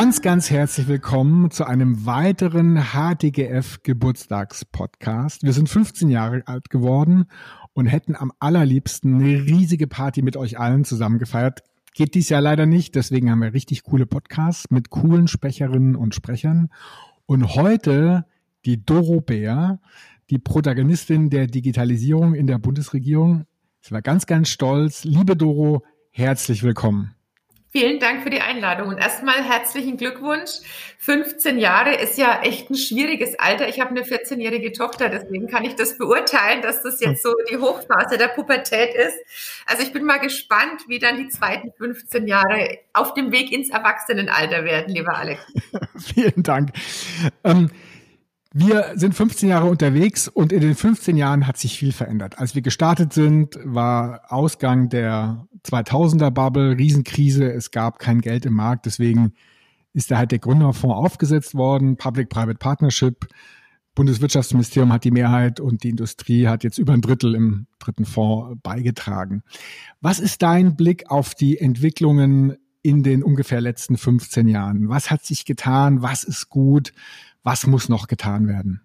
Ganz, ganz herzlich willkommen zu einem weiteren HTGF Geburtstagspodcast. Wir sind 15 Jahre alt geworden und hätten am allerliebsten eine riesige Party mit euch allen zusammen gefeiert. Geht dies Jahr leider nicht, deswegen haben wir richtig coole Podcasts mit coolen Sprecherinnen und Sprechern. Und heute die Doro Bär, die Protagonistin der Digitalisierung in der Bundesregierung. Ich war ganz, ganz stolz. Liebe Doro, herzlich willkommen. Vielen Dank für die Einladung und erstmal herzlichen Glückwunsch. 15 Jahre ist ja echt ein schwieriges Alter. Ich habe eine 14-jährige Tochter, deswegen kann ich das beurteilen, dass das jetzt so die Hochphase der Pubertät ist. Also ich bin mal gespannt, wie dann die zweiten 15 Jahre auf dem Weg ins Erwachsenenalter werden, lieber Alex. Vielen Dank. Ähm, wir sind 15 Jahre unterwegs und in den 15 Jahren hat sich viel verändert. Als wir gestartet sind, war Ausgang der 2000er Bubble, Riesenkrise, es gab kein Geld im Markt, deswegen ist da halt der Gründerfonds aufgesetzt worden, Public-Private Partnership. Bundeswirtschaftsministerium hat die Mehrheit und die Industrie hat jetzt über ein Drittel im dritten Fonds beigetragen. Was ist dein Blick auf die Entwicklungen in den ungefähr letzten 15 Jahren? Was hat sich getan? Was ist gut? Was muss noch getan werden?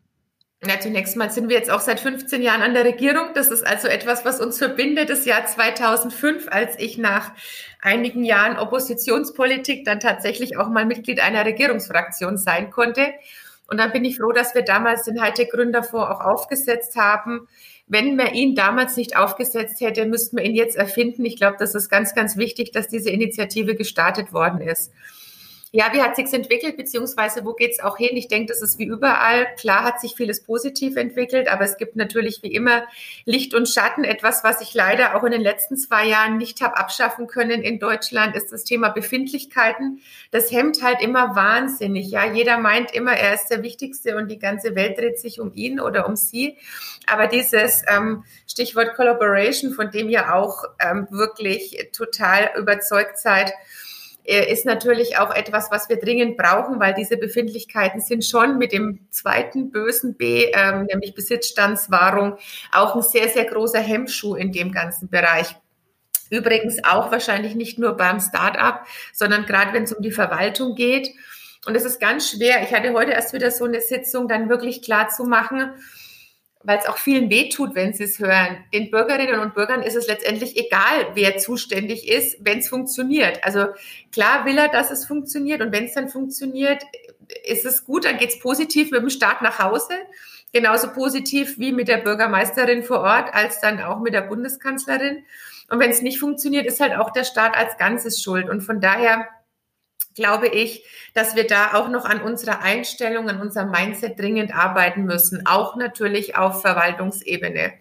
Ja, zunächst mal sind wir jetzt auch seit 15 Jahren an der Regierung. Das ist also etwas, was uns verbindet. Das Jahr 2005, als ich nach einigen Jahren Oppositionspolitik dann tatsächlich auch mal Mitglied einer Regierungsfraktion sein konnte. Und dann bin ich froh, dass wir damals den Hightech-Gründerfonds auch aufgesetzt haben. Wenn man ihn damals nicht aufgesetzt hätte, müssten wir ihn jetzt erfinden. Ich glaube, das ist ganz, ganz wichtig, dass diese Initiative gestartet worden ist. Ja, wie hat sich's entwickelt, beziehungsweise wo geht's auch hin? Ich denke, das ist wie überall. Klar hat sich vieles positiv entwickelt, aber es gibt natürlich wie immer Licht und Schatten. Etwas, was ich leider auch in den letzten zwei Jahren nicht habe abschaffen können in Deutschland, ist das Thema Befindlichkeiten. Das hemmt halt immer wahnsinnig. Ja, jeder meint immer, er ist der Wichtigste und die ganze Welt dreht sich um ihn oder um sie. Aber dieses ähm, Stichwort Collaboration, von dem ihr auch ähm, wirklich total überzeugt seid, ist natürlich auch etwas, was wir dringend brauchen, weil diese Befindlichkeiten sind schon mit dem zweiten bösen B, ähm, nämlich Besitzstandswahrung, auch ein sehr, sehr großer Hemmschuh in dem ganzen Bereich. Übrigens auch wahrscheinlich nicht nur beim Start-up, sondern gerade wenn es um die Verwaltung geht. Und es ist ganz schwer. Ich hatte heute erst wieder so eine Sitzung, dann wirklich klar zu machen, weil es auch vielen wehtut, wenn sie es hören. Den Bürgerinnen und Bürgern ist es letztendlich egal, wer zuständig ist, wenn es funktioniert. Also klar will er, dass es funktioniert und wenn es dann funktioniert, ist es gut, dann geht es positiv mit dem Staat nach Hause. Genauso positiv wie mit der Bürgermeisterin vor Ort, als dann auch mit der Bundeskanzlerin. Und wenn es nicht funktioniert, ist halt auch der Staat als Ganzes schuld. Und von daher glaube ich, dass wir da auch noch an unserer Einstellung, an unserem Mindset dringend arbeiten müssen, auch natürlich auf Verwaltungsebene.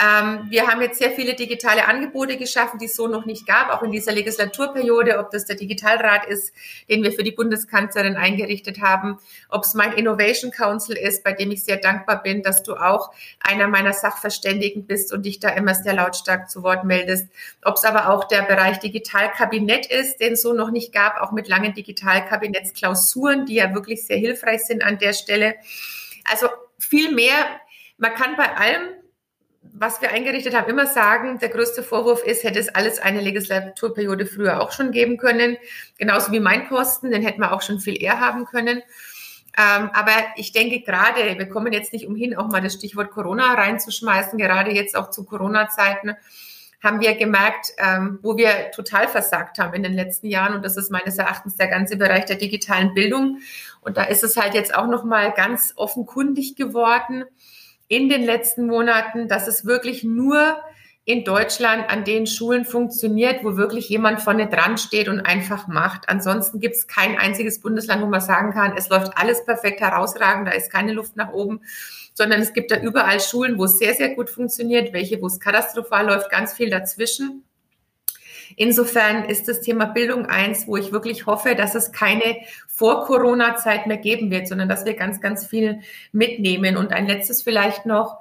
Ähm, wir haben jetzt sehr viele digitale Angebote geschaffen, die es so noch nicht gab, auch in dieser Legislaturperiode, ob das der Digitalrat ist, den wir für die Bundeskanzlerin eingerichtet haben, ob es mein Innovation Council ist, bei dem ich sehr dankbar bin, dass du auch einer meiner Sachverständigen bist und dich da immer sehr lautstark zu Wort meldest, ob es aber auch der Bereich Digitalkabinett ist, den es so noch nicht gab, auch mit langen Digitalkabinettsklausuren, die ja wirklich sehr hilfreich sind an der Stelle. Also viel mehr. Man kann bei allem was wir eingerichtet haben, immer sagen, der größte Vorwurf ist, hätte es alles eine Legislaturperiode früher auch schon geben können. Genauso wie mein Posten, den hätten wir auch schon viel eher haben können. Ähm, aber ich denke gerade, wir kommen jetzt nicht umhin, auch mal das Stichwort Corona reinzuschmeißen, gerade jetzt auch zu Corona-Zeiten haben wir gemerkt, ähm, wo wir total versagt haben in den letzten Jahren. Und das ist meines Erachtens der ganze Bereich der digitalen Bildung. Und da ist es halt jetzt auch nochmal ganz offenkundig geworden, in den letzten Monaten, dass es wirklich nur in Deutschland an den Schulen funktioniert, wo wirklich jemand vorne dran steht und einfach macht. Ansonsten gibt es kein einziges Bundesland, wo man sagen kann, es läuft alles perfekt herausragend, da ist keine Luft nach oben, sondern es gibt da überall Schulen, wo es sehr, sehr gut funktioniert, welche, wo es katastrophal läuft, ganz viel dazwischen. Insofern ist das Thema Bildung eins, wo ich wirklich hoffe, dass es keine Vor-Corona-Zeit mehr geben wird, sondern dass wir ganz, ganz viel mitnehmen. Und ein letztes vielleicht noch.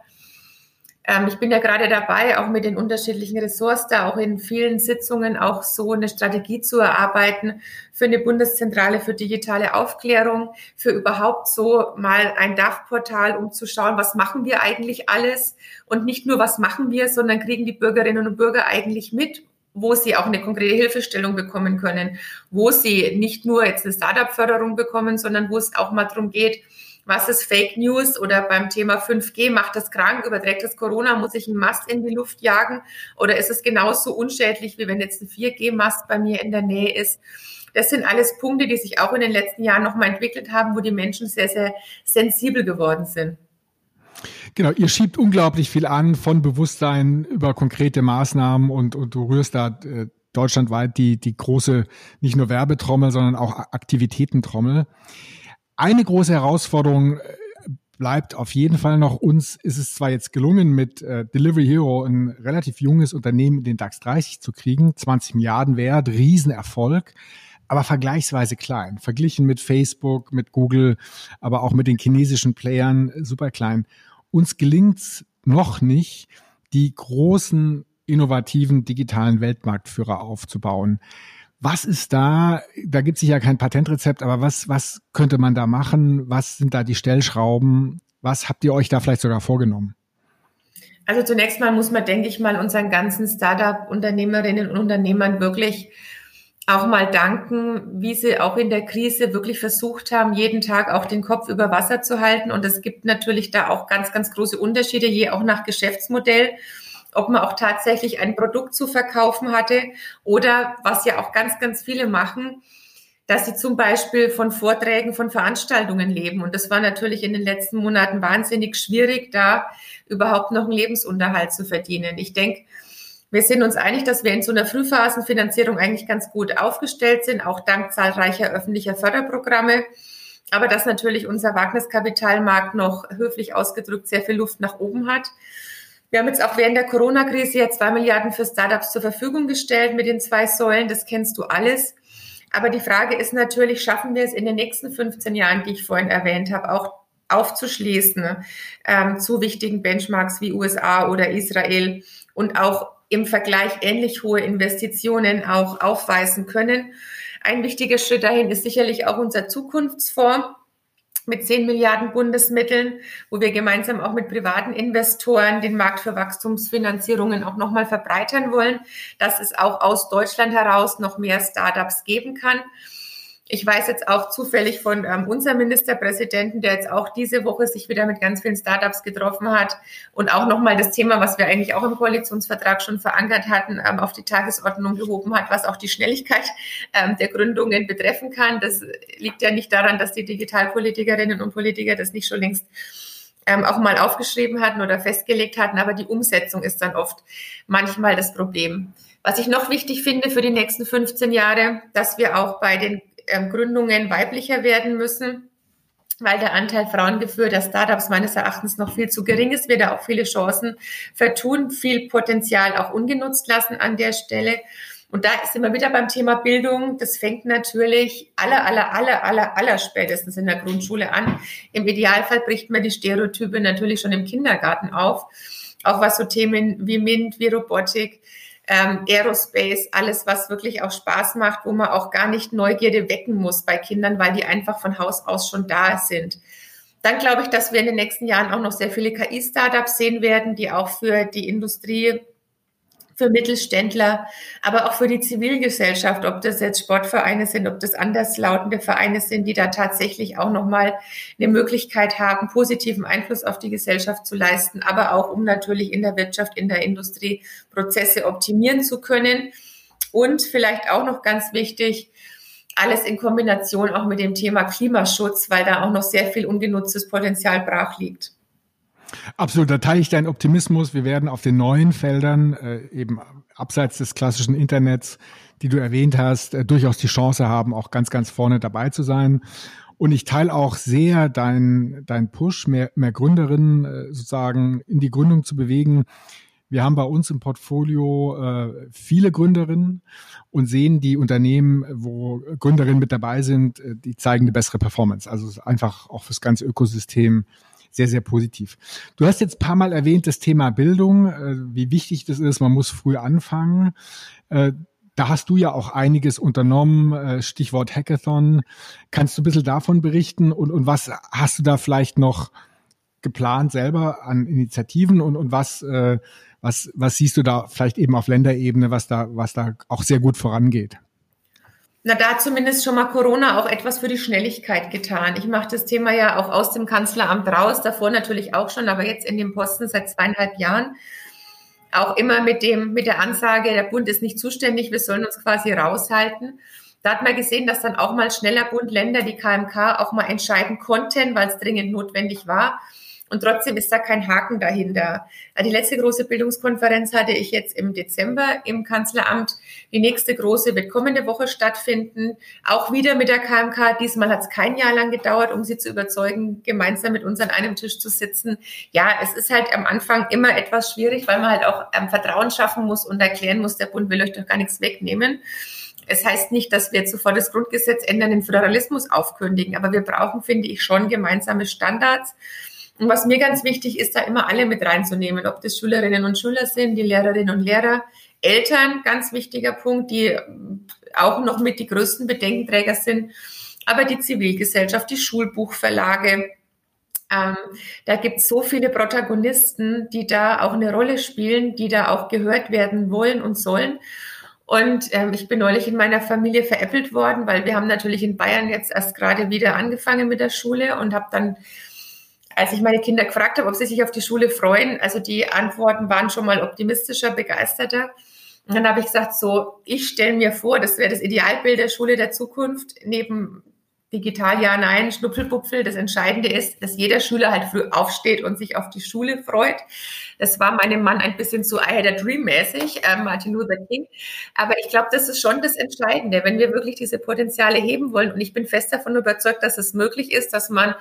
Ähm, ich bin ja gerade dabei, auch mit den unterschiedlichen Ressorts da auch in vielen Sitzungen auch so eine Strategie zu erarbeiten für eine Bundeszentrale für digitale Aufklärung, für überhaupt so mal ein DAF-Portal, um zu schauen, was machen wir eigentlich alles und nicht nur, was machen wir, sondern kriegen die Bürgerinnen und Bürger eigentlich mit, wo sie auch eine konkrete Hilfestellung bekommen können, wo sie nicht nur jetzt eine Startup-Förderung bekommen, sondern wo es auch mal darum geht, was ist Fake News oder beim Thema 5G, macht das krank, überträgt das Corona, muss ich einen Mast in die Luft jagen oder ist es genauso unschädlich, wie wenn jetzt ein 4G-Mast bei mir in der Nähe ist? Das sind alles Punkte, die sich auch in den letzten Jahren nochmal entwickelt haben, wo die Menschen sehr, sehr sensibel geworden sind. Genau, ihr schiebt unglaublich viel an von Bewusstsein über konkrete Maßnahmen und, und du rührst da äh, deutschlandweit die, die große, nicht nur Werbetrommel, sondern auch Aktivitätentrommel. Eine große Herausforderung äh, bleibt auf jeden Fall noch. Uns ist es zwar jetzt gelungen, mit äh, Delivery Hero ein relativ junges Unternehmen in den DAX 30 zu kriegen, 20 Milliarden wert, Riesenerfolg, aber vergleichsweise klein. Verglichen mit Facebook, mit Google, aber auch mit den chinesischen Playern super klein. Uns gelingt's noch nicht, die großen innovativen digitalen Weltmarktführer aufzubauen. Was ist da, da gibt es sicher kein Patentrezept, aber was, was könnte man da machen? Was sind da die Stellschrauben? Was habt ihr euch da vielleicht sogar vorgenommen? Also zunächst mal muss man, denke ich mal, unseren ganzen Startup-Unternehmerinnen und Unternehmern wirklich auch mal danken, wie sie auch in der Krise wirklich versucht haben, jeden Tag auch den Kopf über Wasser zu halten. Und es gibt natürlich da auch ganz, ganz große Unterschiede, je auch nach Geschäftsmodell ob man auch tatsächlich ein Produkt zu verkaufen hatte oder was ja auch ganz, ganz viele machen, dass sie zum Beispiel von Vorträgen, von Veranstaltungen leben. Und das war natürlich in den letzten Monaten wahnsinnig schwierig, da überhaupt noch einen Lebensunterhalt zu verdienen. Ich denke, wir sind uns einig, dass wir in so einer Frühphasenfinanzierung eigentlich ganz gut aufgestellt sind, auch dank zahlreicher öffentlicher Förderprogramme. Aber dass natürlich unser Wagniskapitalmarkt noch höflich ausgedrückt sehr viel Luft nach oben hat. Wir haben jetzt auch während der Corona-Krise ja zwei Milliarden für Startups zur Verfügung gestellt mit den zwei Säulen. Das kennst du alles. Aber die Frage ist natürlich, schaffen wir es in den nächsten 15 Jahren, die ich vorhin erwähnt habe, auch aufzuschließen ähm, zu wichtigen Benchmarks wie USA oder Israel und auch im Vergleich ähnlich hohe Investitionen auch aufweisen können. Ein wichtiger Schritt dahin ist sicherlich auch unser Zukunftsfonds mit 10 Milliarden Bundesmitteln, wo wir gemeinsam auch mit privaten Investoren den Markt für Wachstumsfinanzierungen auch nochmal verbreitern wollen, dass es auch aus Deutschland heraus noch mehr Startups geben kann. Ich weiß jetzt auch zufällig von ähm, unserem Ministerpräsidenten, der jetzt auch diese Woche sich wieder mit ganz vielen Startups getroffen hat und auch nochmal das Thema, was wir eigentlich auch im Koalitionsvertrag schon verankert hatten, ähm, auf die Tagesordnung gehoben hat, was auch die Schnelligkeit ähm, der Gründungen betreffen kann. Das liegt ja nicht daran, dass die Digitalpolitikerinnen und Politiker das nicht schon längst ähm, auch mal aufgeschrieben hatten oder festgelegt hatten, aber die Umsetzung ist dann oft manchmal das Problem. Was ich noch wichtig finde für die nächsten 15 Jahre, dass wir auch bei den Gründungen weiblicher werden müssen, weil der Anteil frauengeführter Startups meines Erachtens noch viel zu gering ist, wir da auch viele Chancen vertun, viel Potenzial auch ungenutzt lassen an der Stelle. Und da ist immer wieder beim Thema Bildung. Das fängt natürlich aller, aller, aller, aller, aller spätestens in der Grundschule an. Im Idealfall bricht man die Stereotype natürlich schon im Kindergarten auf. Auch was so Themen wie MINT, wie Robotik, ähm, Aerospace, alles, was wirklich auch Spaß macht, wo man auch gar nicht Neugierde wecken muss bei Kindern, weil die einfach von Haus aus schon da sind. Dann glaube ich, dass wir in den nächsten Jahren auch noch sehr viele KI-Startups sehen werden, die auch für die Industrie für Mittelständler, aber auch für die Zivilgesellschaft, ob das jetzt Sportvereine sind, ob das anderslautende Vereine sind, die da tatsächlich auch nochmal eine Möglichkeit haben, positiven Einfluss auf die Gesellschaft zu leisten, aber auch um natürlich in der Wirtschaft, in der Industrie Prozesse optimieren zu können. Und vielleicht auch noch ganz wichtig, alles in Kombination auch mit dem Thema Klimaschutz, weil da auch noch sehr viel ungenutztes Potenzial brach liegt. Absolut, da teile ich deinen Optimismus. Wir werden auf den neuen Feldern, äh, eben abseits des klassischen Internets, die du erwähnt hast, äh, durchaus die Chance haben, auch ganz, ganz vorne dabei zu sein. Und ich teile auch sehr deinen dein Push, mehr, mehr Gründerinnen äh, sozusagen in die Gründung zu bewegen. Wir haben bei uns im Portfolio äh, viele Gründerinnen und sehen die Unternehmen, wo Gründerinnen mit dabei sind, äh, die zeigen eine bessere Performance. Also einfach auch fürs ganze Ökosystem sehr, sehr positiv. Du hast jetzt paar Mal erwähnt das Thema Bildung, äh, wie wichtig das ist. Man muss früh anfangen. Äh, da hast du ja auch einiges unternommen, äh, Stichwort Hackathon. Kannst du ein bisschen davon berichten und, und was hast du da vielleicht noch geplant selber an Initiativen und, und was, Was, was siehst du da vielleicht eben auf Länderebene, was da, was da auch sehr gut vorangeht? Na, da zumindest schon mal Corona auch etwas für die Schnelligkeit getan. Ich mache das Thema ja auch aus dem Kanzleramt raus, davor natürlich auch schon, aber jetzt in dem Posten seit zweieinhalb Jahren. Auch immer mit dem, mit der Ansage, der Bund ist nicht zuständig, wir sollen uns quasi raushalten. Da hat man gesehen, dass dann auch mal schneller Bund, Länder, die KMK auch mal entscheiden konnten, weil es dringend notwendig war. Und trotzdem ist da kein Haken dahinter. Die letzte große Bildungskonferenz hatte ich jetzt im Dezember im Kanzleramt. Die nächste große wird kommende Woche stattfinden. Auch wieder mit der KMK. Diesmal hat es kein Jahr lang gedauert, um sie zu überzeugen, gemeinsam mit uns an einem Tisch zu sitzen. Ja, es ist halt am Anfang immer etwas schwierig, weil man halt auch ähm, Vertrauen schaffen muss und erklären muss, der Bund will euch doch gar nichts wegnehmen. Es heißt nicht, dass wir jetzt sofort das Grundgesetz ändern, den Föderalismus aufkündigen, aber wir brauchen, finde ich, schon gemeinsame Standards. Und was mir ganz wichtig ist, da immer alle mit reinzunehmen, ob das Schülerinnen und Schüler sind, die Lehrerinnen und Lehrer, Eltern, ganz wichtiger Punkt, die auch noch mit die größten Bedenkenträger sind, aber die Zivilgesellschaft, die Schulbuchverlage. Ähm, da gibt es so viele Protagonisten, die da auch eine Rolle spielen, die da auch gehört werden wollen und sollen. Und ähm, ich bin neulich in meiner Familie veräppelt worden, weil wir haben natürlich in Bayern jetzt erst gerade wieder angefangen mit der Schule und habe dann als ich meine Kinder gefragt habe, ob sie sich auf die Schule freuen, also die Antworten waren schon mal optimistischer, begeisterter. Und dann habe ich gesagt, so, ich stelle mir vor, das wäre das Idealbild der Schule der Zukunft, neben digital ja, nein, Schnupfelpupfel. Das Entscheidende ist, dass jeder Schüler halt früh aufsteht und sich auf die Schule freut. Das war meinem Mann ein bisschen zu I had a dream mäßig, äh, Martin Luther King. Aber ich glaube, das ist schon das Entscheidende, wenn wir wirklich diese Potenziale heben wollen. Und ich bin fest davon überzeugt, dass es möglich ist, dass man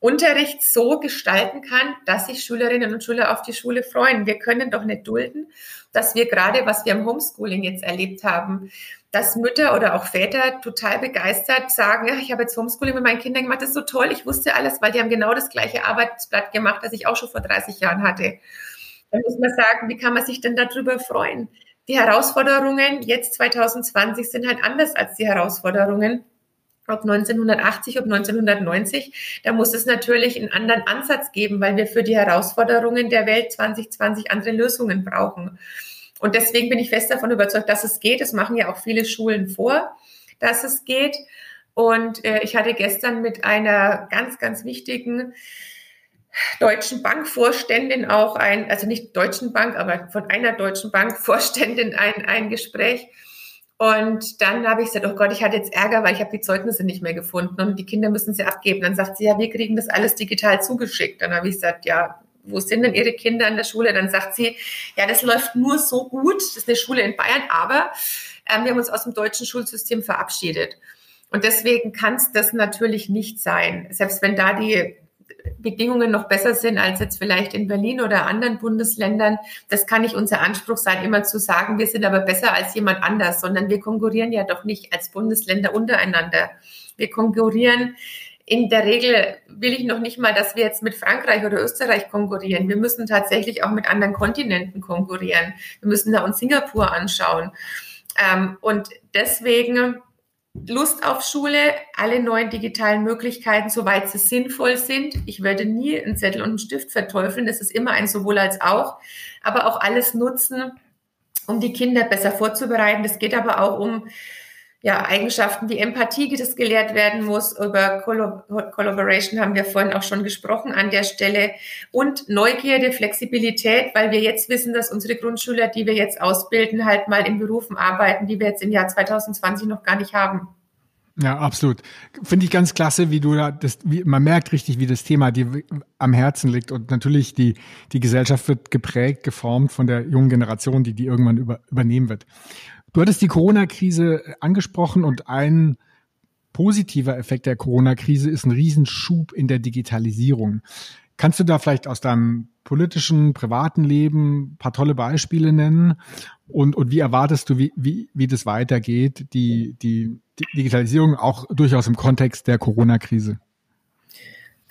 Unterricht so gestalten kann, dass sich Schülerinnen und Schüler auf die Schule freuen. Wir können doch nicht dulden, dass wir gerade, was wir im Homeschooling jetzt erlebt haben, dass Mütter oder auch Väter total begeistert sagen, ja, ich habe jetzt Homeschooling mit meinen Kindern gemacht, das ist so toll, ich wusste alles, weil die haben genau das gleiche Arbeitsblatt gemacht, das ich auch schon vor 30 Jahren hatte. Dann muss man sagen, wie kann man sich denn darüber freuen? Die Herausforderungen jetzt 2020 sind halt anders als die Herausforderungen ob 1980, ob 1990, da muss es natürlich einen anderen Ansatz geben, weil wir für die Herausforderungen der Welt 2020 andere Lösungen brauchen. Und deswegen bin ich fest davon überzeugt, dass es geht. Das machen ja auch viele Schulen vor, dass es geht. Und äh, ich hatte gestern mit einer ganz, ganz wichtigen Deutschen Bankvorständin auch ein, also nicht Deutschen Bank, aber von einer Deutschen Bankvorständin ein, ein Gespräch. Und dann habe ich gesagt, oh Gott, ich hatte jetzt Ärger, weil ich habe die Zeugnisse nicht mehr gefunden und die Kinder müssen sie abgeben. Dann sagt sie, ja, wir kriegen das alles digital zugeschickt. Dann habe ich gesagt, ja, wo sind denn Ihre Kinder in der Schule? Dann sagt sie, ja, das läuft nur so gut. Das ist eine Schule in Bayern, aber ähm, wir haben uns aus dem deutschen Schulsystem verabschiedet. Und deswegen kann es das natürlich nicht sein. Selbst wenn da die Bedingungen noch besser sind als jetzt vielleicht in Berlin oder anderen Bundesländern. Das kann nicht unser Anspruch sein, immer zu sagen, wir sind aber besser als jemand anders, sondern wir konkurrieren ja doch nicht als Bundesländer untereinander. Wir konkurrieren in der Regel will ich noch nicht mal, dass wir jetzt mit Frankreich oder Österreich konkurrieren. Wir müssen tatsächlich auch mit anderen Kontinenten konkurrieren. Wir müssen da uns Singapur anschauen. Ähm, und deswegen Lust auf Schule, alle neuen digitalen Möglichkeiten, soweit sie sinnvoll sind. Ich werde nie einen Zettel und einen Stift verteufeln. Das ist immer ein sowohl als auch. Aber auch alles nutzen, um die Kinder besser vorzubereiten. Das geht aber auch um ja, Eigenschaften wie Empathie, die das gelehrt werden muss. Über Collaboration haben wir vorhin auch schon gesprochen an der Stelle. Und Neugierde, Flexibilität, weil wir jetzt wissen, dass unsere Grundschüler, die wir jetzt ausbilden, halt mal in Berufen arbeiten, die wir jetzt im Jahr 2020 noch gar nicht haben. Ja, absolut. Finde ich ganz klasse, wie du da das, wie, man merkt richtig, wie das Thema dir am Herzen liegt. Und natürlich die, die Gesellschaft wird geprägt, geformt von der jungen Generation, die die irgendwann über, übernehmen wird. Du hattest die Corona-Krise angesprochen und ein positiver Effekt der Corona-Krise ist ein Riesenschub in der Digitalisierung. Kannst du da vielleicht aus deinem politischen, privaten Leben ein paar tolle Beispiele nennen? Und, und wie erwartest du, wie, wie, wie das weitergeht, die, die, die Digitalisierung auch durchaus im Kontext der Corona-Krise?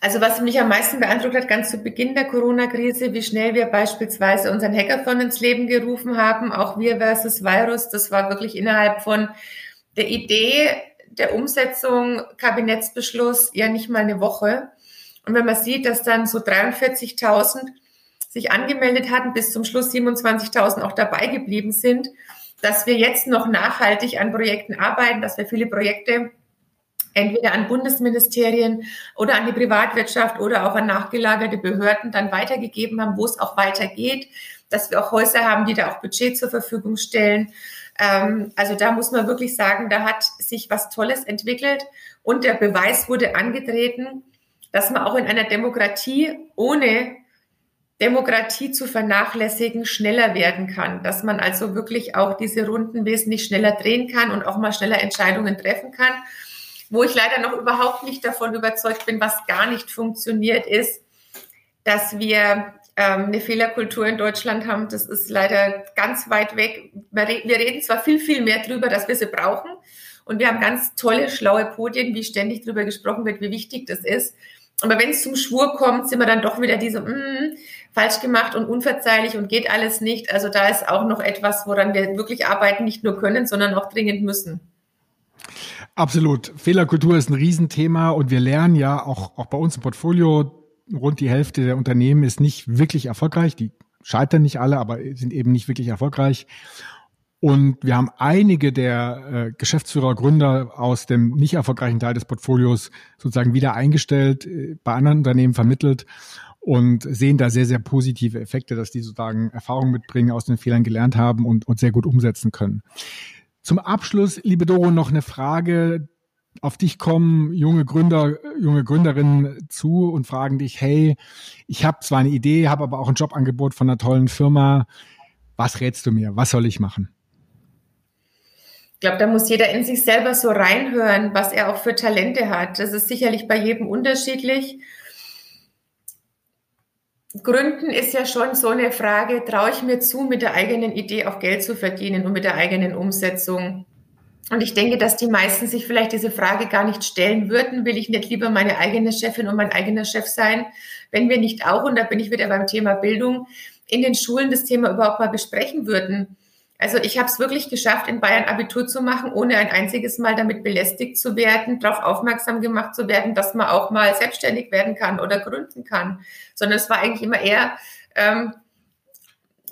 Also was mich am meisten beeindruckt hat, ganz zu Beginn der Corona-Krise, wie schnell wir beispielsweise unseren Hackathon ins Leben gerufen haben, auch wir versus Virus, das war wirklich innerhalb von der Idee der Umsetzung, Kabinettsbeschluss, ja nicht mal eine Woche. Und wenn man sieht, dass dann so 43.000 sich angemeldet hatten, bis zum Schluss 27.000 auch dabei geblieben sind, dass wir jetzt noch nachhaltig an Projekten arbeiten, dass wir viele Projekte entweder an Bundesministerien oder an die Privatwirtschaft oder auch an nachgelagerte Behörden dann weitergegeben haben, wo es auch weitergeht, dass wir auch Häuser haben, die da auch Budget zur Verfügung stellen. Ähm, also da muss man wirklich sagen, da hat sich was Tolles entwickelt und der Beweis wurde angetreten, dass man auch in einer Demokratie ohne Demokratie zu vernachlässigen schneller werden kann, dass man also wirklich auch diese Runden wesentlich schneller drehen kann und auch mal schneller Entscheidungen treffen kann. Wo ich leider noch überhaupt nicht davon überzeugt bin, was gar nicht funktioniert, ist, dass wir ähm, eine Fehlerkultur in Deutschland haben. Das ist leider ganz weit weg. Wir reden zwar viel, viel mehr drüber, dass wir sie brauchen. Und wir haben ganz tolle, schlaue Podien, wie ständig drüber gesprochen wird, wie wichtig das ist. Aber wenn es zum Schwur kommt, sind wir dann doch wieder diese, mm, falsch gemacht und unverzeihlich und geht alles nicht. Also da ist auch noch etwas, woran wir wirklich arbeiten, nicht nur können, sondern auch dringend müssen. Absolut. Fehlerkultur ist ein Riesenthema und wir lernen ja auch, auch bei uns im Portfolio, rund die Hälfte der Unternehmen ist nicht wirklich erfolgreich. Die scheitern nicht alle, aber sind eben nicht wirklich erfolgreich. Und wir haben einige der äh, Geschäftsführer, Gründer aus dem nicht erfolgreichen Teil des Portfolios sozusagen wieder eingestellt, äh, bei anderen Unternehmen vermittelt und sehen da sehr, sehr positive Effekte, dass die sozusagen Erfahrungen mitbringen, aus den Fehlern gelernt haben und, und sehr gut umsetzen können. Zum Abschluss, liebe Doro, noch eine Frage. Auf dich kommen junge Gründer, junge Gründerinnen zu und fragen dich, hey, ich habe zwar eine Idee, habe aber auch ein Jobangebot von einer tollen Firma. Was rätst du mir? Was soll ich machen? Ich glaube, da muss jeder in sich selber so reinhören, was er auch für Talente hat. Das ist sicherlich bei jedem unterschiedlich. Gründen ist ja schon so eine Frage, traue ich mir zu, mit der eigenen Idee auch Geld zu verdienen und mit der eigenen Umsetzung? Und ich denke, dass die meisten sich vielleicht diese Frage gar nicht stellen würden. Will ich nicht lieber meine eigene Chefin und mein eigener Chef sein, wenn wir nicht auch, und da bin ich wieder beim Thema Bildung, in den Schulen das Thema überhaupt mal besprechen würden? Also ich habe es wirklich geschafft, in Bayern Abitur zu machen, ohne ein einziges Mal damit belästigt zu werden, darauf aufmerksam gemacht zu werden, dass man auch mal selbstständig werden kann oder gründen kann. Sondern es war eigentlich immer eher, ähm,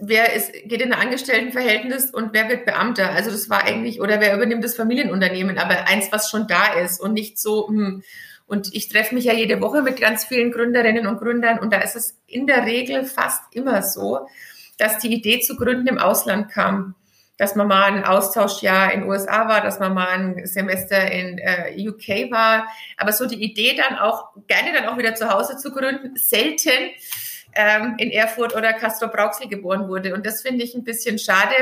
wer ist, geht in ein Angestelltenverhältnis und wer wird Beamter. Also das war eigentlich, oder wer übernimmt das Familienunternehmen, aber eins, was schon da ist und nicht so, hm. Und ich treffe mich ja jede Woche mit ganz vielen Gründerinnen und Gründern und da ist es in der Regel fast immer so, dass die Idee zu gründen im Ausland kam. Dass man mal ein Austauschjahr in USA war, dass man mal ein Semester in äh, UK war. Aber so die Idee dann auch, gerne dann auch wieder zu Hause zu gründen, selten ähm, in Erfurt oder Castro Brauxel geboren wurde. Und das finde ich ein bisschen schade,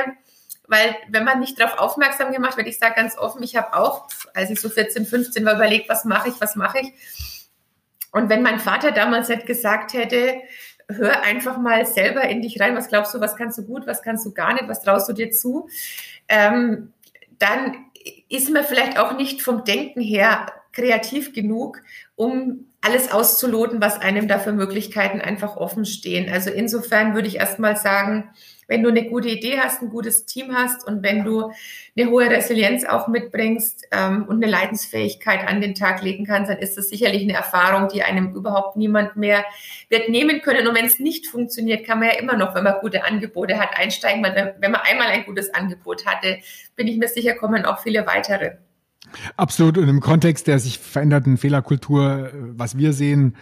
weil wenn man nicht darauf aufmerksam gemacht wird, ich sage ganz offen, ich habe auch, als ich so 14, 15 war, überlegt, was mache ich, was mache ich. Und wenn mein Vater damals nicht gesagt hätte, hör einfach mal selber in dich rein. Was glaubst du, was kannst du gut, was kannst du gar nicht, was traust du dir zu? Ähm, dann ist man vielleicht auch nicht vom Denken her kreativ genug, um alles auszuloten, was einem da für Möglichkeiten einfach offen stehen. Also insofern würde ich erstmal sagen, wenn du eine gute Idee hast, ein gutes Team hast und wenn du eine hohe Resilienz auch mitbringst ähm, und eine Leidensfähigkeit an den Tag legen kannst, dann ist das sicherlich eine Erfahrung, die einem überhaupt niemand mehr wird nehmen können. Und wenn es nicht funktioniert, kann man ja immer noch, wenn man gute Angebote hat, einsteigen. Wenn man einmal ein gutes Angebot hatte, bin ich mir sicher, kommen auch viele weitere. Absolut. Und im Kontext der sich veränderten Fehlerkultur, was wir sehen,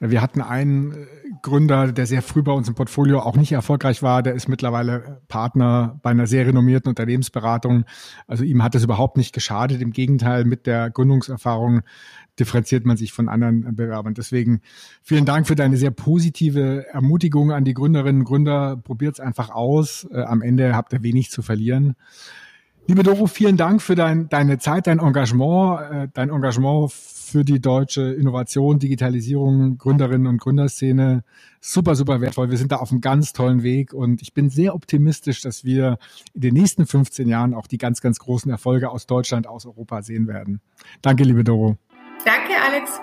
wir hatten einen äh, Gründer, der sehr früh bei uns im Portfolio auch nicht erfolgreich war. Der ist mittlerweile Partner bei einer sehr renommierten Unternehmensberatung. Also ihm hat es überhaupt nicht geschadet. Im Gegenteil, mit der Gründungserfahrung differenziert man sich von anderen Bewerbern. Deswegen vielen Dank für deine sehr positive Ermutigung an die Gründerinnen und Gründer. Probiert es einfach aus. Äh, am Ende habt ihr wenig zu verlieren. Liebe Doro, vielen Dank für dein, deine Zeit, dein Engagement, äh, dein Engagement für die deutsche Innovation, Digitalisierung, Gründerinnen und Gründerszene. Super, super wertvoll. Wir sind da auf einem ganz tollen Weg und ich bin sehr optimistisch, dass wir in den nächsten 15 Jahren auch die ganz, ganz großen Erfolge aus Deutschland, aus Europa sehen werden. Danke, liebe Doro. Danke, Alex.